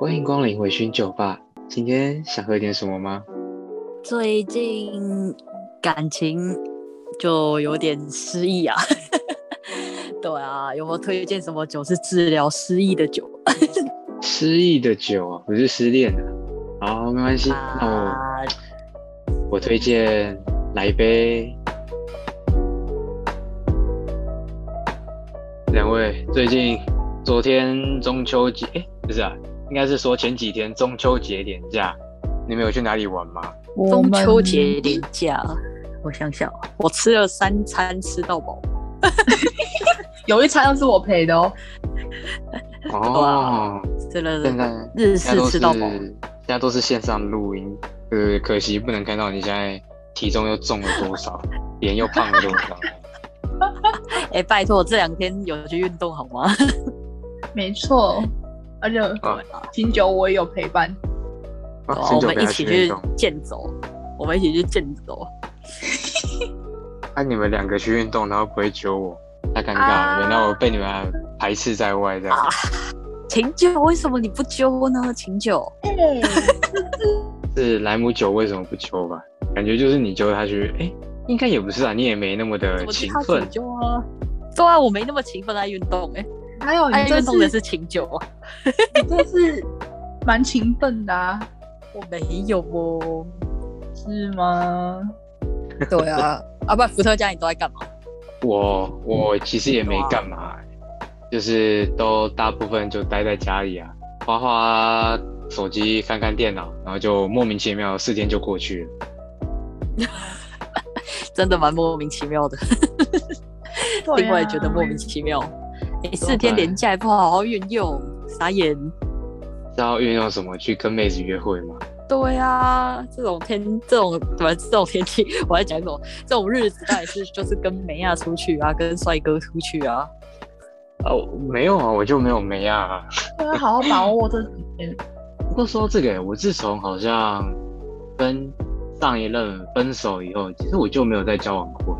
欢迎光临微醺酒吧，今天想喝点什么吗？最近感情就有点失意啊。对啊，有没有推荐什么酒是治疗失忆的酒？失忆的酒啊，不是失恋的。好，没关系，那啊，我我推荐来一杯。两位最近昨天中秋节，哎、不是啊，应该是说前几天中秋节连假，你们有去哪里玩吗？中秋节连假，我想想，我吃了三餐吃到饱。有一餐是我陪的哦。哦，吃了现在日式吃到饱。现在都是线上录音，呃，可惜不能看到你现在体重又重了多少，脸又胖了多少。哎、拜托，我这两天有去运动好吗？没错，而且啊清酒我也有陪伴。我们一起去健走，我们一起去健走。那、你们两个去运动，然后不会揪我，太尴尬了，啊免得我被你们排斥在外这样。琴酒为什么你不揪呢？琴酒，哎、是莱姆酒为什么不揪吧？感觉就是你揪他去，哎、应该也不是啊，你也没那么的勤奋请。揪啊。对啊，我没那么勤奋爱运动哎、还有爱你这次运动的是琴酒啊。你这是蛮勤奋的啊，我没有哦。是吗？对啊，啊不然伏特加你都在干嘛？我我其实也没干嘛、就是都大部分就待在家里啊，花花手机，看看电脑，然后就莫名其妙四天就过去了。真的蛮莫名其妙的，对 另外也觉得啊莫名其妙。你四天连假也不好好运用，傻眼。知道运用什么去跟妹子约会吗？对啊，这种天，这种什么这种天气，我在讲什么？这种日子当然是就是跟梅亚出去啊，跟帅哥出去啊。哦，没有啊，我就没有没啊。对啊，好好把握这几天。不过说到这个，我自从好像跟上一任分手以后，其实我就没有再交往过，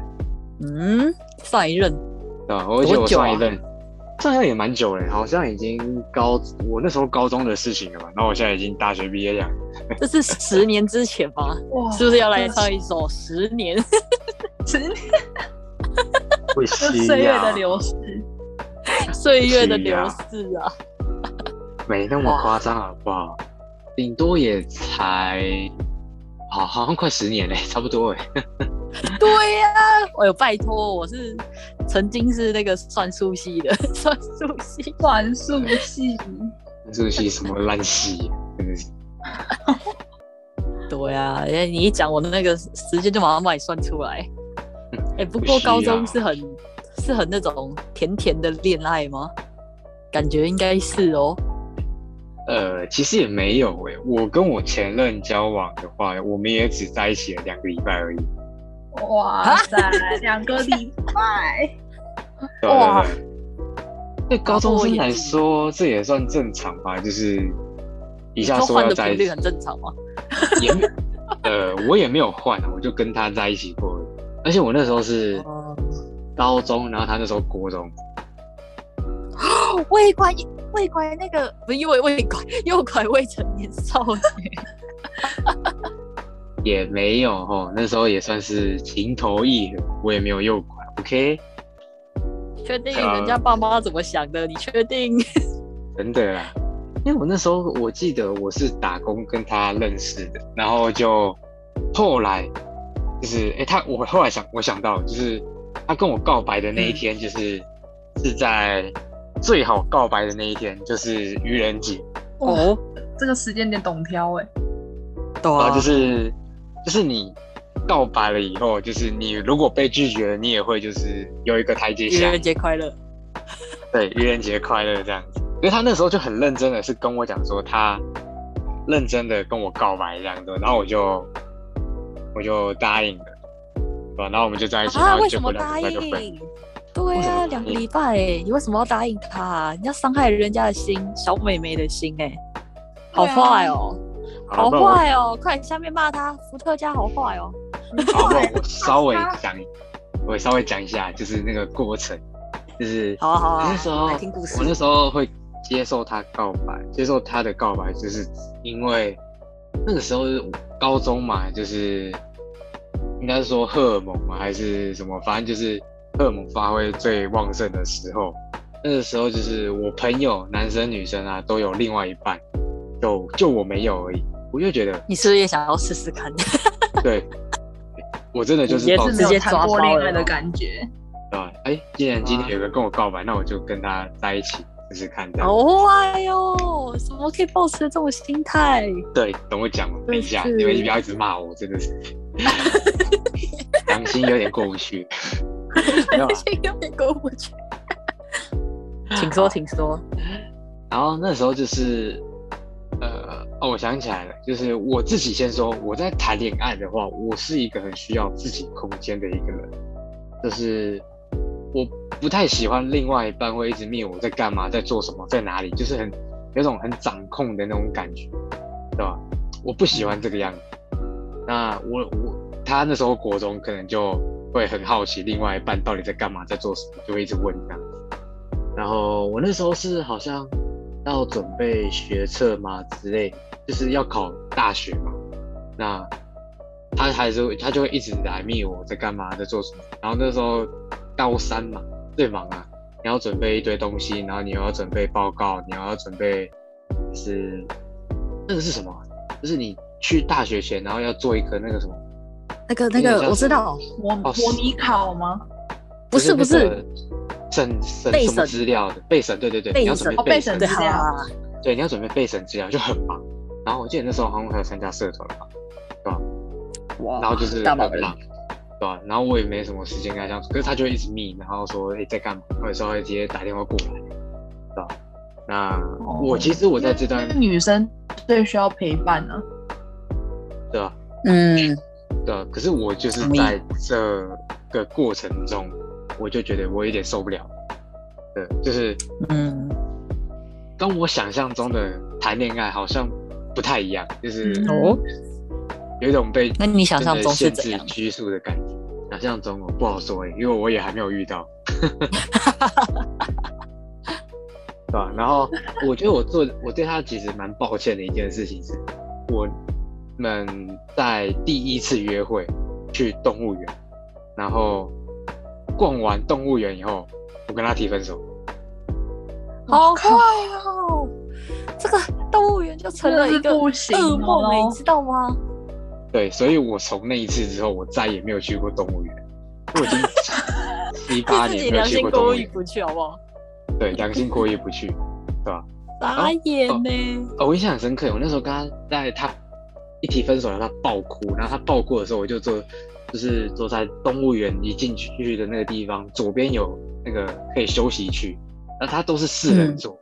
嗯，上一任对啊？而且我上一任，上一任也蛮久了，好像已经高我那时候高中的事情了吧？然后我现在已经大学毕业两年，这是十年之前吗？哇，是不是要来唱一首《十年》？十年岁月的流逝？岁月的流逝啊！没那么夸张好不好？顶多也才，好好像快十年嘞，差不多哎。对呀、哎呦，拜托，我是曾经是那个算术系的，算术系。算术系，算术系什么烂戏，真的是。对啊，因为你一讲，我的那个时间就马上帮你算出来。哎、不不过高中是很是很那种甜甜的恋爱吗？感觉应该是哦。呃，其实也没有诶、我跟我前任交往的话，我们也只在一起了两个礼拜而已。哇塞，两个礼拜，对哇对对，对高中生来说，这也算正常吧？就是一下说说要在一起换的频率很，正常吗？也呃，我也没有换啊，我就跟他在一起过而且我那时候是哦，高中，然后他那时候国中，未拐未拐那个不是诱未拐诱拐未成年少女。也没有哦，那时候也算是情投意合，我也没有诱拐，OK，确定啊人家爸妈怎么想的？你确定？真的啦。因为我那时候我记得我是打工跟他认识的，然后就后来就是哎、诶他我后来想我想到就是他跟我告白的那一天，就是、是在最好告白的那一天，就是愚人节，哦，这个时间点懂挑哎，对然后就是就是你告白了以后，就是你如果被拒绝了，你也会就是有一个台阶下，愚人节快乐。对，愚人节快乐这样子。因为他那时候就很认真的是跟我讲说，他认真的跟我告白这样子，然后我就我就答应了，对吧？然后我们就在一起，然啊？后结果为什么答两个礼拜就分。对两个礼拜哎，你为什么要答应他、啊？你要伤害人家的心，小美眉的心哎、好坏哦，好坏哦！快点下面骂他，伏特加好坏哦。好，我稍微讲，我 稍微讲一下，就是那个过程，就是好啊好啊，我那时候我那时候会接受他告白，接受他的告白，就是因为那个时候是高中嘛，就是应该是说荷尔蒙嘛，还是什么，反正就是荷尔蒙发挥最旺盛的时候。那个时候就是我朋友，男生女生啊都有另外一半，就就我没有而已。我就觉得你是不是也想要试试看？对，我真的就是也是直接抓谈过恋爱的感觉。啊，哎，既然今天有人跟我告白，那我就跟他在一起试试看，这样。哦哎呦，怎么可以抱持这种心态？对，等我讲完，等一下，是你们不要一直骂我，真的是 良心有点过不去。没有点过不去。请说，请说。然后那时候就是，呃，哦，我想起来了，就是我自己先说，我在谈恋爱的话，我是一个很需要自己空间的一个人，就是我不太喜欢另外一半会一直灭我在干嘛，在做什么，在哪里，就是很有种很掌控的那种感觉，对吧？我不喜欢这个样子。那我我他那时候国中可能就会很好奇另外一半到底在干嘛，在做什么，就会一直问这样。然后我那时候是好像要准备学测嘛之类，就是要考大学嘛。那他还是会他就会一直来密我在干嘛，在做什么。然后那时候高三嘛，最忙啊，你要准备一堆东西，然后你又要准备报告，你要准备是那个是什么？就是你去大学前，然后要做一个那个什么，那个那个，我知道，模模拟考吗？不是不是审审什么资料的备审，对对对，备你要准审哦备备备审资料啊，对，你要准备备审资料就很忙。然后我记得那时候好像还有参加社团吧，对吧？哇然后就是大忙人很忙，对吧？然后我也没什么时间跟他相处，可是他就会一直密，然后说哎、在干嘛，或者说会直接打电话过来，对吧？那哦我其实我在这段女生最需要陪伴呢、对吧？嗯，对啊，可是我就是在这个过程中，我就觉得我有点受不了，对，就是嗯，跟我想象中的谈恋爱好像不太一样，就是嗯哦，有一种被那你想象中是怎样？限制拘束的感觉。想象中我不好说诶、因为我也还没有遇到，对吧？然后我觉得我做我对他其实蛮抱歉的一件事情是，我们在第一次约会去动物园，然后逛完动物园以后，我跟他提分手。好快哦！这个动物园就成了一个噩梦你知道吗？对，所以我从那一次之后，我再也没有去过动物园。我已经七八年没有去过动物园，过意不去好不好？对，良心过意不去，对吧？傻眼呢、哦，我印象很深刻，我那时候跟他在他一提分手，然后他爆哭，然后他爆哭的时候，我就坐，就是坐在动物园一进去的那个地方，左边有那个可以休息区，那他都是四人座，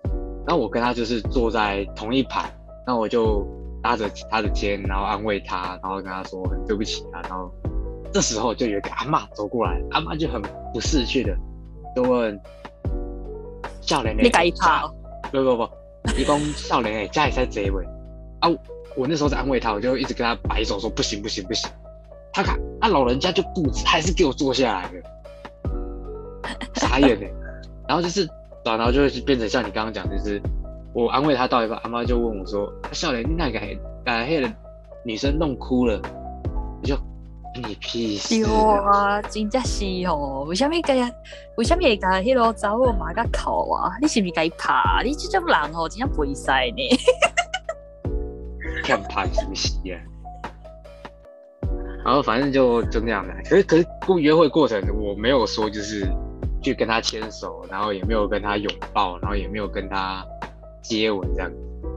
然后我跟他就是坐在同一排，那我就搭着他的肩，然后安慰他，然后跟他说很对不起啊，然后这时候就有一个阿嬷走过来，阿嬷就很不识趣的就问少年你改怕哦？不不不，伊讲少年诶，家里在这位啊，我那时候在安慰他，我就一直跟他摆手说不行不行不行，他看啊老人家就固执，还是给我坐下来了，傻眼呢。然后就是，然后就会变成像你刚刚讲，就是我安慰他到一半，阿妈就问我说：“啊少年，你那个把那个女生弄哭了？”我就你屁事对啊！啊，真正是哦，为什么甲为什么会甲迄个查某马甲哭啊？你是毋是甲伊拍？你这种人哦，真正袂使呢。看盘是不是啊？然后反正就就那样的，可是可是过约会过程，我没有说就是去跟他牵手，然后也没有跟他拥抱，然后也没有跟他接吻，这样，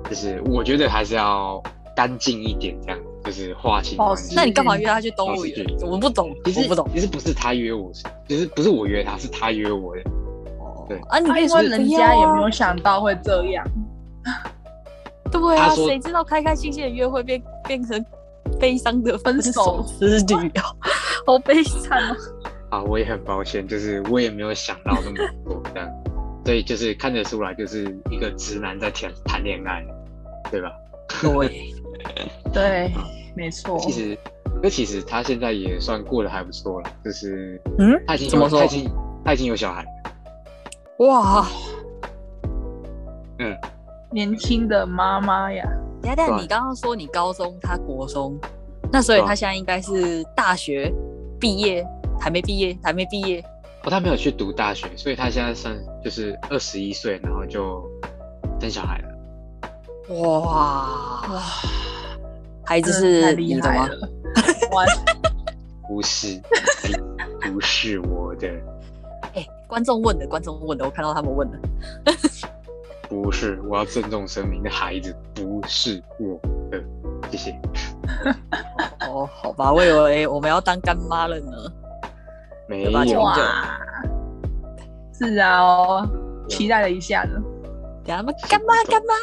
就是我觉得还是要干净一点，这样，就是划清保关系。那你干嘛约他去动物我不懂，其实我不懂。其实不是他约我，其实不是我约他，是他约我的。对啊，你可以说人家也没有有想到会这样。对啊，谁知道开开心心的约会变变成悲伤的分分手手之旅啊，好悲惨啊。啊，我也很抱歉，就是我也没有想到那么多这样，所以就是看得出来，就是一个直男在谈谈恋爱，对吧？对，对，没错。其实，那其实他现在也算过得还不错了，就是嗯，他已经怎么说？有他已经他已经有小孩了，哇，嗯，年轻的妈妈呀，等一下等一下，对你刚刚说你高中，他国中，那所以他现在应该是大学毕业，还没毕业，还没毕业。哦，他没有去读大学，所以他现在算就是二十一岁，然后就生小孩了。哇哇，孩子是你的吗？不是，不是我的，哎、观众问的，观众问的，我看到他们问的。不是，我要郑重声明，那孩子不是我的，谢谢。哦，好吧，我以为我们要当干妈了呢。没有，啊，是啊哦，期待了一下呢。等一下他们干妈干妈，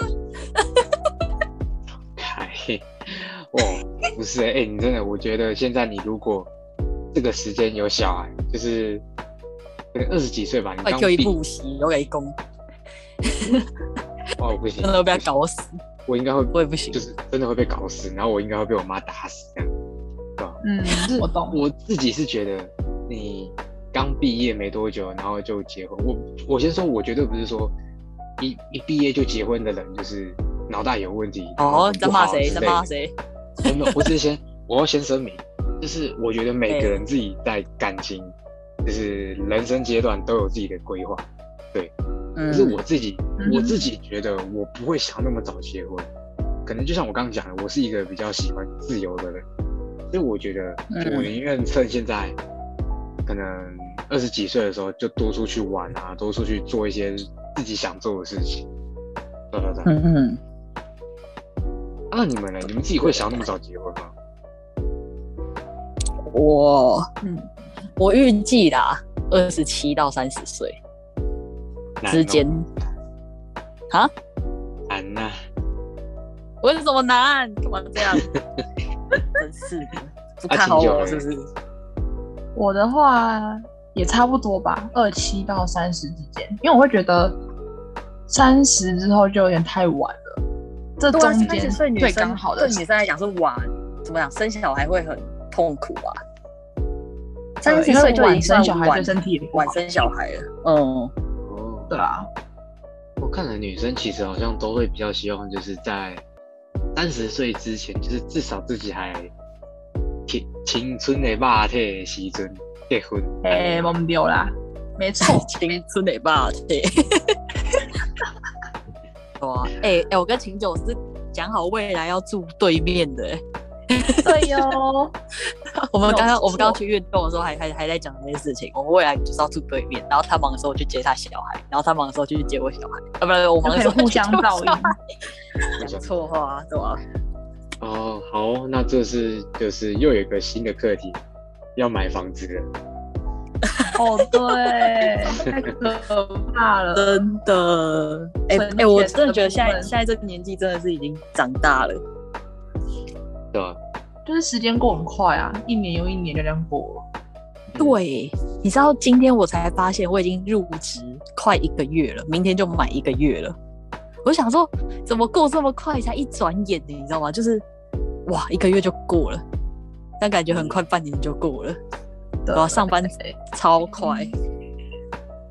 嗨，哇，不是，哎、你真的，我觉得现在你如果这个时间有小孩，就是可能二十几岁吧，你刚毕，补习，我给攻，哦，不行，真的会被他搞死，我应该会，我也不行就。是真的会被搞死，然后我应该会被我妈打死这样。嗯，我懂。我自己是觉得你刚毕业没多久，然后就结婚。我我先说，我绝对不是说一一毕业就结婚的人就是脑袋有问题。哦，你在骂谁？在骂谁？没有没有，我只是先我要先声明，就是我觉得每个人自己在感情，就是人生阶段都有自己的规划。嗯可是我自己，嗯我自己觉得我不会想那么早结婚，可能就像我刚刚讲的，我是一个比较喜欢自由的人，所以我觉得嗯。我宁愿趁现在可能二十几岁的时候就多出去玩啊，多出去做一些自己想做的事情。对对对，嗯嗯，那你们呢？你们自己会想那么早结婚吗？我嗯，我预计啦，二十七到三十岁之间。啊？难呐、为什么难？干嘛这样？真是的，不看好我是不是？我的话也差不多吧，二七到三十之间，因为我会觉得三十之后就有点太晚了，这中间三十岁女最生刚好的时对女生来讲是晚，怎么讲？生小孩会很痛苦啊。对三十岁就已经算生小孩身体也不好晚生小孩了。嗯，哦，对啊，我看了女生其实好像都会比较希望就是在三十岁之前，就是至少自己还青青春的霸体的时阵结婚。哎，懵丢啦，没错，青春的霸体。哇，哎哎，我跟秦九是讲好未来要住对面的、欸。对哟，我们刚刚我们刚刚去运动的时候还还还在讲这件事情。我们未来就是要住对面，然后他忙的时候去接他小孩，然后他忙的时候就去接我小孩。啊，不是我忙的时候互相照应。讲错话，对吧？哦，好，那这是就是又有一个新的课题，要买房子了。哦，对，太可怕了，真的，哎、哎、我真的觉得现在现在这个年纪真的是已经长大了。对吧？就是时间过很快啊，一年又一年就这样过了。对，你知道今天我才发现我已经入职快一个月了，明天就满一个月了。我想说，怎么过这么快？才一转眼呢，你知道吗？就是哇，一个月就过了，但感觉很快，半年就过了。对我要上班超快，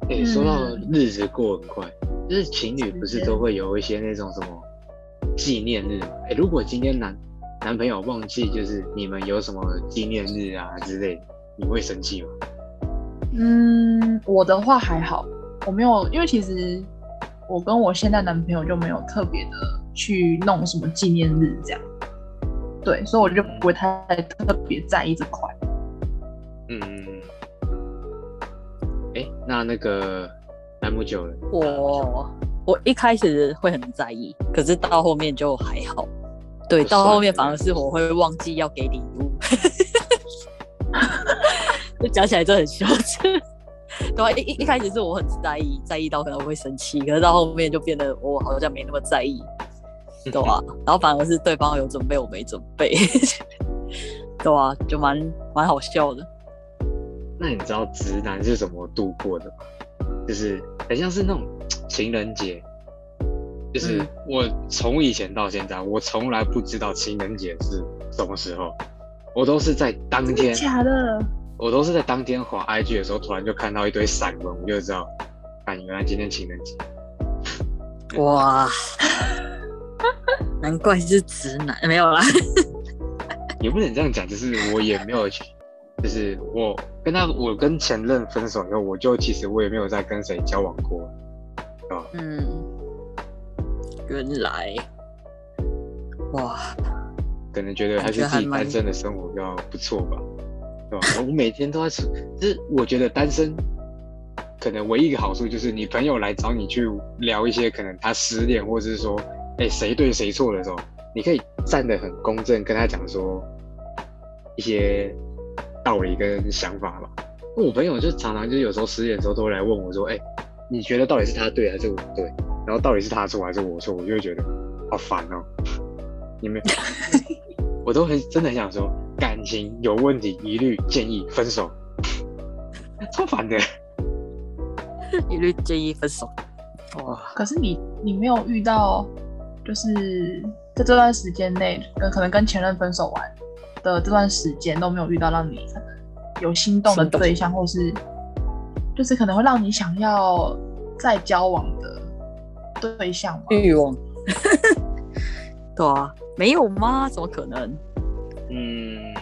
哎、说到日子过很快，就是情侣不是都会有一些那种什么纪念日吗？哎、如果今天男男朋友忘记就是你们有什么纪念日啊之类的，你会生气吗？嗯，我的话还好，我没有，因为其实我跟我现在男朋友就没有特别的去弄什么纪念日这样，对，所以我就不会太特别在意这块。嗯，哎、那那个兰姆酒了，我我一开始会很在意，可是到后面就还好。对，到后面反而是我会忘记要给礼物。就讲起来就很羞耻。对啊，一一一开始是我很在意，在意到可能会生气，可是到后面就变得我好像没那么在意，对啊，然后反而是对方有准备，我没准备，对啊，就蛮蛮好笑的。那你知道直男是怎么度过的吗？就是很像是那种情人节，就是嗯我从以前到现在，我从来不知道情人节是什么时候，我都是在当天，假的？我都是在当天滑 IG 的时候，突然就看到一堆散文，我就知道，啊，原来今天情人节。哇，难怪是直男，没有啦。也不能这样讲，就是我也没有去，就是我跟他，我跟前任分手以后，我就其实我也没有再跟谁交往过，啊，嗯，原来，哇，可能觉得还是自己单身的生活比较不错吧，对吧？我每天都在，就是我觉得单身可能唯一一个好处就是你朋友来找你去聊一些可能他失恋或者是说，哎，谁对谁错的时候。你可以站得很公正，跟他讲说一些道理跟想法吧。我朋友就常常就有时候失恋的时候都会来问我说：“哎，你觉得到底是他对还是我对？然后到底是他错还是我错？”我就会觉得好烦哦。你们，我都很真的很想说，感情有问题一律建议分手，超烦的，一律建议分手。哇！可是你你没有遇到就是。在这段时间内，跟可能跟前任分手完的这段时间都没有遇到让你可能有心动的对象，或是就是可能会让你想要再交往的对象吗？欲望？对啊，没有吗？怎么可能？嗯，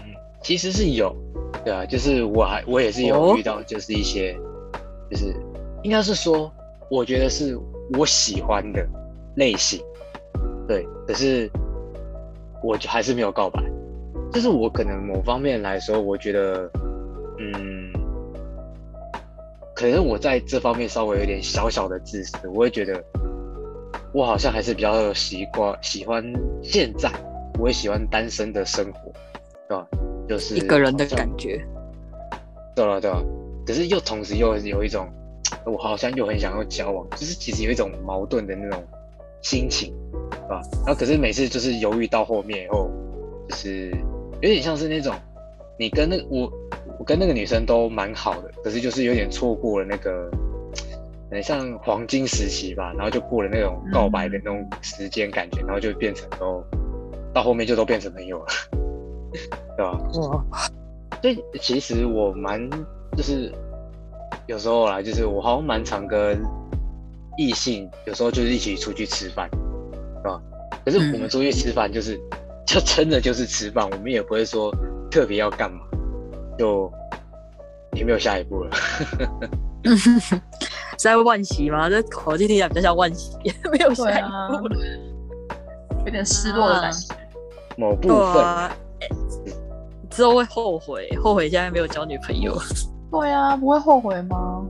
其实是有，对啊，就是我还我也是有遇到，就是一些，就是应该是说，我觉得是我喜欢的类型。对，可是我还是没有告白。就是我可能某方面来说，我觉得，嗯，可能我在这方面稍微有点小小的自私。我会觉得，我好像还是比较习惯喜欢现在，我也喜欢单身的生活，对吧？就是一个人的感觉。对了对了，可是又同时又有一种，我好像又很想要交往，就是其实有一种矛盾的那种心情。对吧，然后可是每次就是犹豫到后面以后，就是有点像是那种，你跟那个我，我跟那个女生都蛮好的，可是就是有点错过了那个，很像黄金时期吧，然后就过了那种告白的那种时间感觉，然后就变成都到后面就都变成朋友了，对吧？哇，所以其实我蛮就是有时候啦，就是我好像蛮常跟异性有时候就是一起出去吃饭。啊，可是我们出去吃饭就是，就真的就是吃饭，我们也不会说特别要干嘛，就也没有下一步了。是在万喜吗？这口气听起来比较像万喜，没有下一步了，有点失落的感觉。某部分之后会后悔，后悔现在没有交女朋友。对啊，不会后悔吗？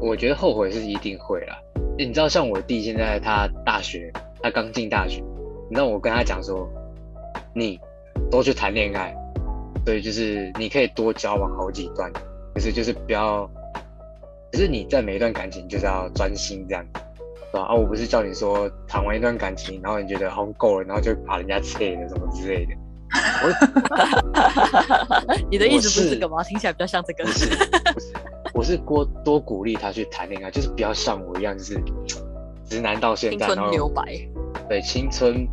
我觉得后悔是一定会啦。你知道，像我弟现在他大学。他刚进大学，你知道我跟他讲说，你多去谈恋爱，所以，就是你可以多交往好几段，可是就是不要，可是你在每一段感情就是要专心这样，是吧？啊，我不是叫你说谈完一段感情，然后你觉得好像够了，然后就把人家撤了什么之类的。我 你的意思不是这个吗？听起来比较像这个。不是，不是，我是多多鼓励他去谈恋爱，就是不要像我一样，就是。直男到现在，青春留白，对青春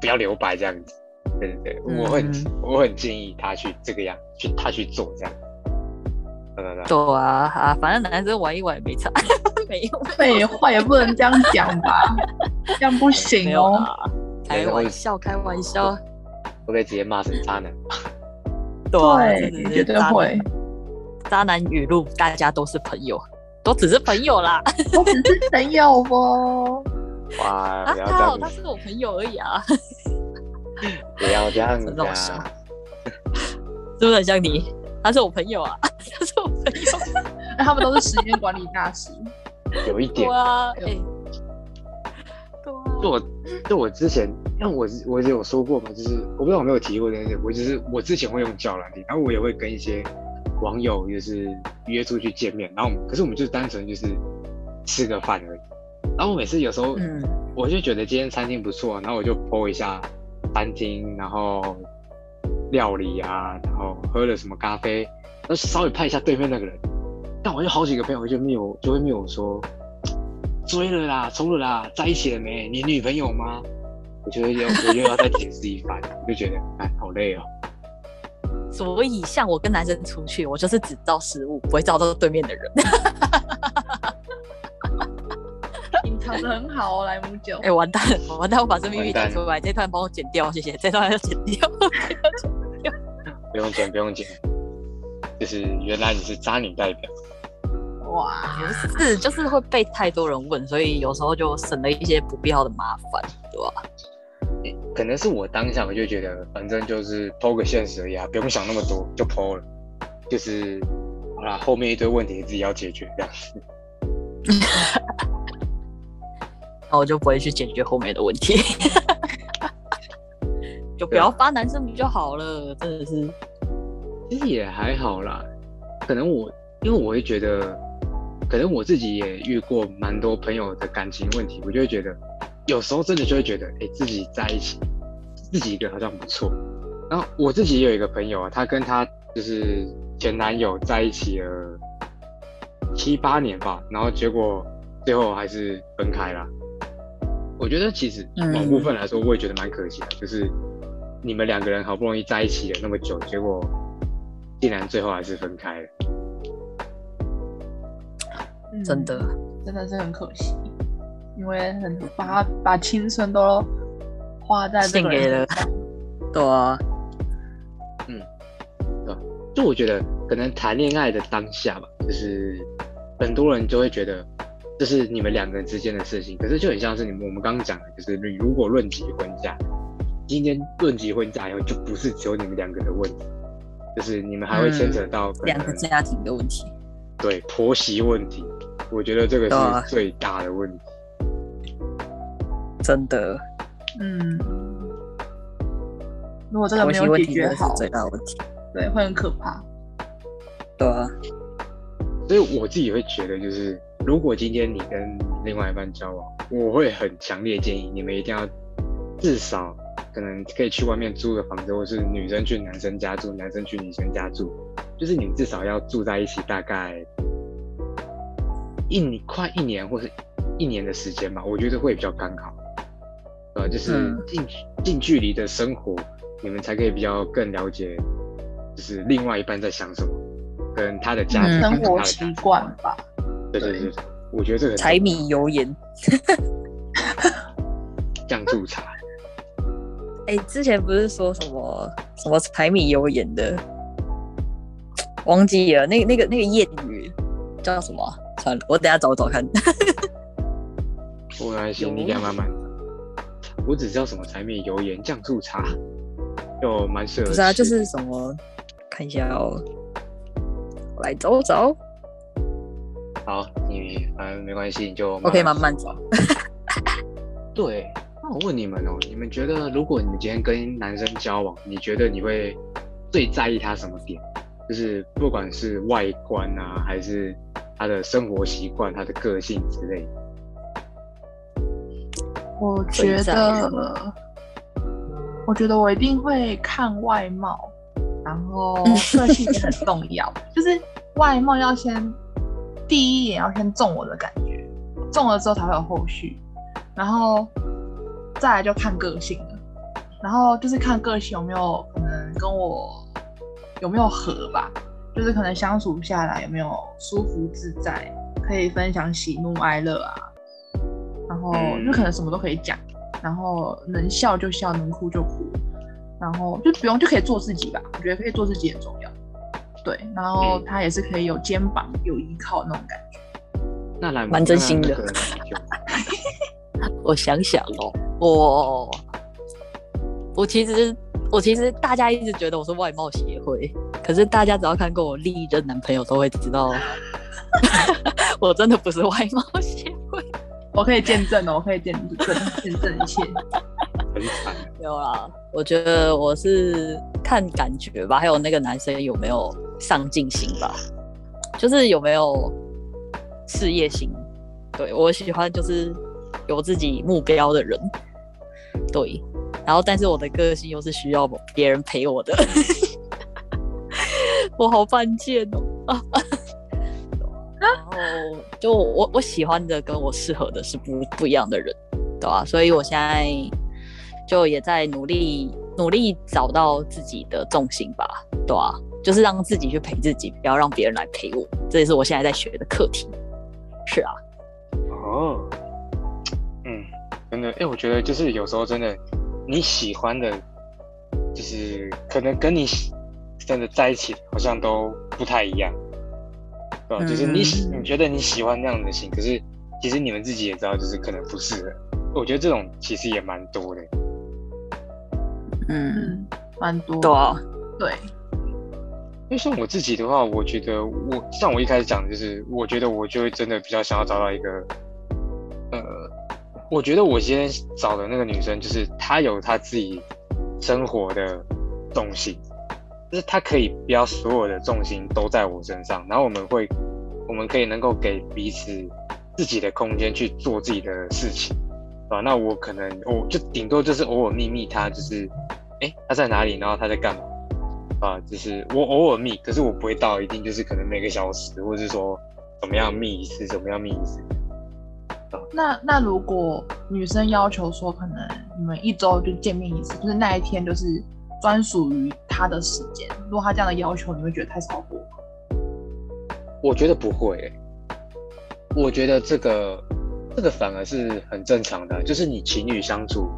不要留白这样子，对对对，我很我很建议他去这个样，去他去做这样，对对对，对啊啊，反正男生玩一玩也没差，没用，废话也不能这样讲吧，这样不行哦，开玩笑开玩笑，会不会直接骂成渣男？对，绝对会，渣男语录，大家都是朋友。都只是朋友啦，都只是朋友不？哇，他好，他是我朋友而已啊。不要这样子啊！是不是很像你？他是我朋友啊，他是我朋友。那他们都是时间管理大师。有一点。对啊，哎。对啊。就我，就我之前，因为我我有说过嘛，就是我不知道我没有提过这件事，我就是我之前会用教软体，然后我也会跟一些。网友就是约出去见面，然后可是我们就单纯就是吃个饭而已。然后我每次有时候，嗯，我就觉得今天餐厅不错，然后我就 po 一下餐厅，然后料理啊，然后喝了什么咖啡，那稍微拍一下对面那个人。但我就好几个朋友就密我，就会密我说追了啦，冲了啦，在一起了没？你女朋友吗？我觉得要我又要再解释一番，我就觉得哎，好累哦。所以，像我跟男生出去，我就是只照食物，不会照到对面的人。很好哦，莱姆酒哎、。完蛋完蛋，我把这秘密完蛋讲出来，这段帮我剪掉，谢谢，这段要剪掉。不用剪，不用剪。就是原来你是渣女代表，哇，不是，就是会被太多人问，所以有时候就省了一些不必要的麻烦，对吧？可能是我当下我就觉得，反正就是剖个现实而已啊，不用想那么多，就剖了。就是好啦，后面一堆问题自己要解决这样子。那我就不会去解决后面的问题，就不要发男生比较好了，真的是。其实也还好啦，可能我因为我会觉得，可能我自己也遇过蛮多朋友的感情问题，我就会觉得，有时候真的就会觉得，哎、自己在一起，自己一个人好像不错。然后我自己也有一个朋友啊，她跟她就是前男友在一起了七八年吧，然后结果最后还是分开了。我觉得其实嗯某部分来说，我也觉得蛮可惜的，就是你们两个人好不容易在一起了那么久，结果竟然最后还是分开了。嗯真的，真的是很可惜，因为很把把青春都花在这个献给了对啊，嗯。对啊，就我觉得可能谈恋爱的当下吧，就是很多人就会觉得这是你们两个人之间的事情，可是就很像是你们我们刚刚讲的，就是你如果论及婚嫁，今天论及婚嫁以后，就不是只有你们两个的问题，就是你们还会牵扯到两个家庭的问题。对婆媳问题，我觉得这个是最大的问题。真的，嗯，如果这个没有解决好，最大的问题。对，会很可怕。对啊，所以我自己会觉得，就是如果今天你跟另外一半交往，我会很强烈建议你们一定要至少可能可以去外面租个房子，或是女生去男生家住，男生去女生家住，就是你们至少要住在一起大概一年快一年或是一年的时间吧，我觉得会比较刚好。呃，就是嗯。近近距离的生活，你们才可以比较更了解，就是另外一半在想什么，跟他的家庭、嗯。生活习惯吧，对对对，我觉得这个柴米油盐。酱醋茶，哎、之前不是说什么什么柴米油盐的，忘记了那个那个那个谚语叫什么啊？算了，我等下找找看。没关系，你讲慢慢。我只知道什么柴米油盐酱醋茶，就蛮适合吃。不是啊，就是什么，看一下哦，我来找找。好，你反正没关系，你就我可以慢慢找。找。对，那我问你们哦，你们觉得如果你们今天跟男生交往，你觉得你会最在意他什么点？就是不管是外观啊，还是他的生活习惯、他的个性之类的。我觉得，我觉得我一定会看外貌，然后个性也很重要，就是外貌要先第一眼要先中我的感觉，中了之后才会有后续，然后再来就看个性了，然后就是看个性有没有可能跟我有没有合吧，就是可能相处下来有没有舒服自在，可以分享喜怒哀乐啊，然后就可能什么都可以讲，然后能笑就笑，能哭就哭，然后就不用就可以做自己吧，我觉得可以做自己很重要。对，然后嗯他也是可以有肩膀、有依靠那种感觉。那来蛮真心的 我想想哦，我我其实我其实大家一直觉得我是外貌协会，可是大家只要看过我历任男朋友都会知道，我真的不是外貌协会。我可以见证哦，我可以见证见证一切。很惨。有啦，我觉得我是看感觉吧，还有那个男生有没有上进心吧，就是有没有事业心。对我喜欢就是有自己目标的人，对。然后，但是我的个性又是需要别人陪我的，我好犯贱哦。啊！然后就我我喜欢的跟我适合的是不不一样的人，对吧、所以我现在就也在努力努力找到自己的重心吧，对吧、就是让自己去陪自己，不要让别人来陪我，这也是我现在在学的课题。是啊，哦，嗯，真的，哎、我觉得就是有时候真的你喜欢的，就是可能跟你喜真的在一起好像都不太一样，对吧？就是你喜嗯你觉得你喜欢那样的型，可是其实你们自己也知道，就是可能不适合。我觉得这种其实也蛮多的。嗯，嗯，蛮多。对啊，对，因为像我自己的话，我觉得我像我一开始讲的，就是我觉得我就会真的比较想要找到一个，呃，我觉得我今天找的那个女生，就是她有她自己生活的重心，就是她可以不要所有的重心都在我身上，然后我们会，我们可以能够给彼此自己的空间去做自己的事情，啊，那我可能我就顶多就是偶尔秘密她，就是，哎，她在哪里，然后她在干嘛。啊，就是我偶尔密，可是我不会到一定就是可能每个小时，或者是说怎么样密一次，怎么样密一次。那那如果女生要求说，可能你们一周就见面一次，就是那一天就是专属于她的时间，如果她这样的要求，你会觉得太超过？我觉得不会欸、我觉得这个这个反而是很正常的，就是你情侣相处，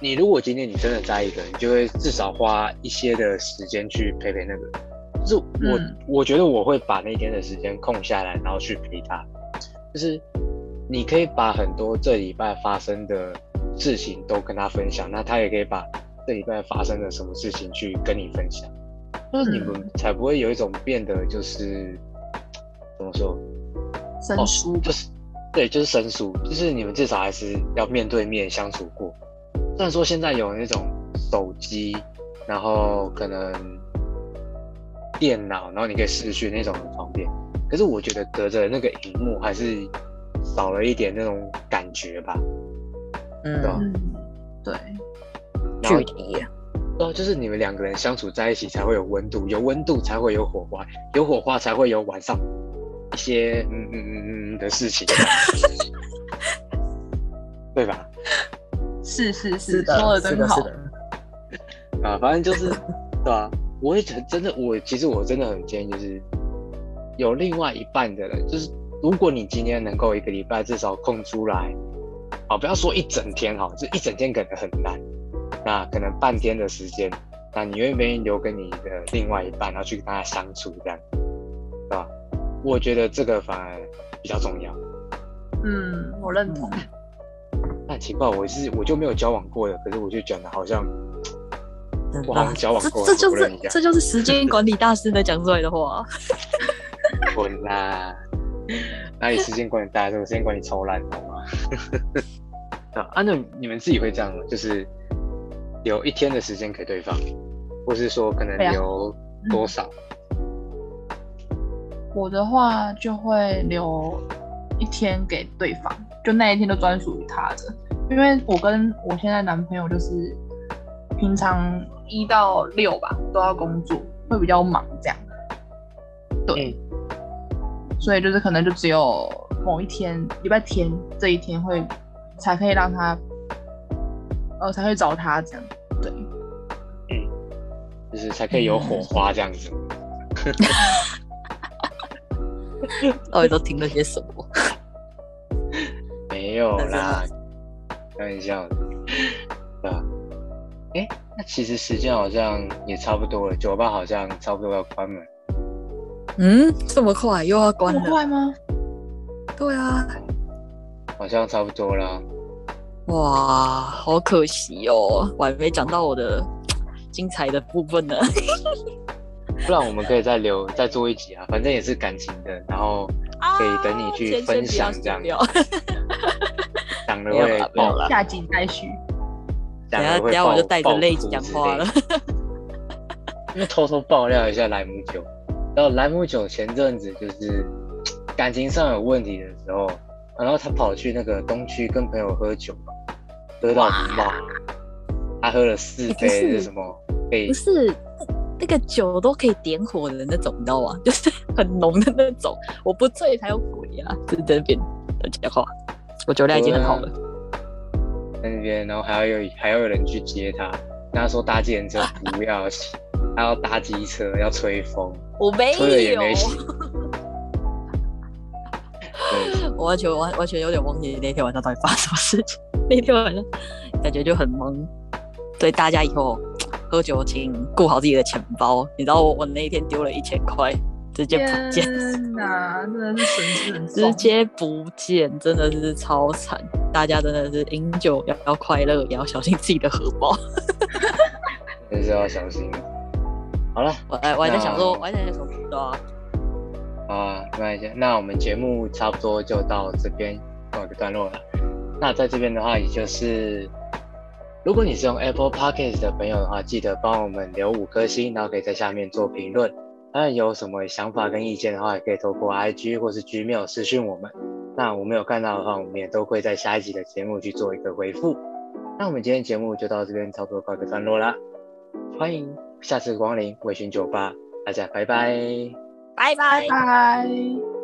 你如果今天你真的在一个，你就会至少花一些的时间去陪陪那个人。就是我、嗯我觉得我会把那天的时间空下来，然后去陪他。就是你可以把很多这礼拜发生的事情都跟他分享，那他也可以把这礼拜发生的什么事情去跟你分享，就是你们才不会有一种变得就是怎么说，生疏吧、就是对，就是生疏，就是你们至少还是要面对面相处过。虽然说现在有那种手机，然后可能电脑，然后你可以视讯那种很方便，可是我觉得隔着那个荧幕还是少了一点那种感觉吧。嗯，对距离，对啊，就是你们两个人相处在一起才会有温度，有温度才会有火花，有火花才会有晚上一些嗯嗯嗯嗯的事情，对吧？是是是，说的真好是。的，啊，反正就是，对吧、我也很真的，我其实我真的很建议，就是有另外一半的人，就是如果你今天能够一个礼拜至少空出来，啊，不要说一整天哈，就一整天可能很难，那可能半天的时间，那你愿不愿意留给你的另外一半，然后去跟他相处，这样，对吧？我觉得这个反而比较重要。嗯，我认同。但很奇怪，我是我就没有交往过的，可是我就讲的好像真我好像交往过这这就是这就是时间管理大师的讲出来的话。滚啦，哪里时间管理大师，我时间管理超烂，好吗？啊，啊那你们自己会这样吗？就是留一天的时间给对方，或是说可能留多少？我的话就会留一天给对方，就那一天都专属于他的。因为我跟我现在男朋友就是平常一到六吧都要工作，会比较忙这样。对，所以就是可能就只有某一天，礼拜天这一天会才可以让他，呃，才会找他这样。对，就是才可以有火花这样子。到底都听了些什么？没有啦，开玩笑的，对吧？哎、那其实时间好像也差不多了，酒吧好像差不多要关门。嗯，这么快又要关这么了？快吗？对啊，好像差不多啦。哇，好可惜哦，我还没讲到我的精彩的部分呢。不然我们可以再留再做一集啊，反正也是感情的，然后可以等你去分享这样，样。讲了会爆啦没有啦下集再续。讲等下等下我就带着泪讲话了之类的。因为偷偷爆料一下莱姆酒，然后莱姆酒前阵子就是感情上有问题的时候，然后他跑去那个东区跟朋友喝酒嘛，喝到不冒，他喝了四杯是是什么？可以不是那个酒都可以点火的那种，你知道吗？就是很浓的那种。我不醉才有鬼啊！就是在那边乱讲话，我酒量已经很好了。在那边，然后还要有还要有人去接他，跟他说搭计程车不要骑，他要搭机车要吹风，我没吹了也，没洗。我完全完完全有点忘记那天晚上到底发生什么事情。那天晚上 感觉就很懵，所以大家以后喝酒请顾好自己的钱包。你知道我我那一天丢了一千块，直接不见，天哪，真的是损失很 直重。接不见，真的是超惨。大家真的是饮酒要要快乐，也要小心自己的荷包。真是要小心。好了，我还我还在想说，那我还在想说，对啊，好啊，没关系。那我们节目差不多就到这边告一个段落了。那在这边的话，也就是如果你是用 Apple Podcast 的朋友的话，记得帮我们留五颗星，然后可以在下面做评论。当然有什么想法跟意见的话，也可以透过 IG 或是 Gmail 私讯我们。那我们有看到的话，我们也都会在下一集的节目去做一个回复。那我们今天节目就到这边差不多告一个段落啦。欢迎下次光临微醺酒吧，大家拜拜。拜拜。拜。